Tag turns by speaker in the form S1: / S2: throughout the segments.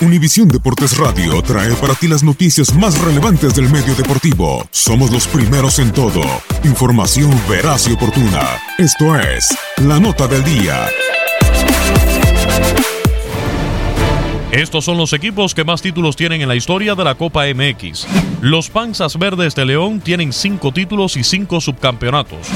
S1: Univisión Deportes Radio trae para ti las noticias más relevantes del medio deportivo. Somos los primeros en todo. Información veraz y oportuna. Esto es La Nota del Día.
S2: Estos son los equipos que más títulos tienen en la historia de la Copa MX. Los Panzas Verdes de León tienen cinco títulos y cinco subcampeonatos.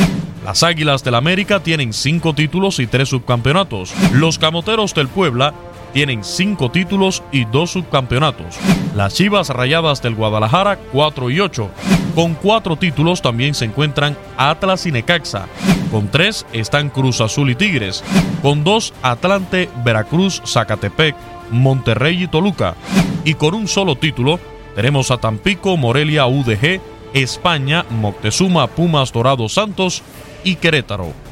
S2: Las Águilas del América tienen cinco títulos y tres subcampeonatos. Los Camoteros del Puebla tienen cinco títulos y dos subcampeonatos. Las Chivas Rayadas del Guadalajara, 4 y 8. Con cuatro títulos también se encuentran Atlas y Necaxa. Con tres están Cruz Azul y Tigres. Con dos, Atlante, Veracruz, Zacatepec, Monterrey y Toluca. Y con un solo título tenemos a Tampico, Morelia, UDG, España, Moctezuma, Pumas, Dorados, Santos y Querétaro.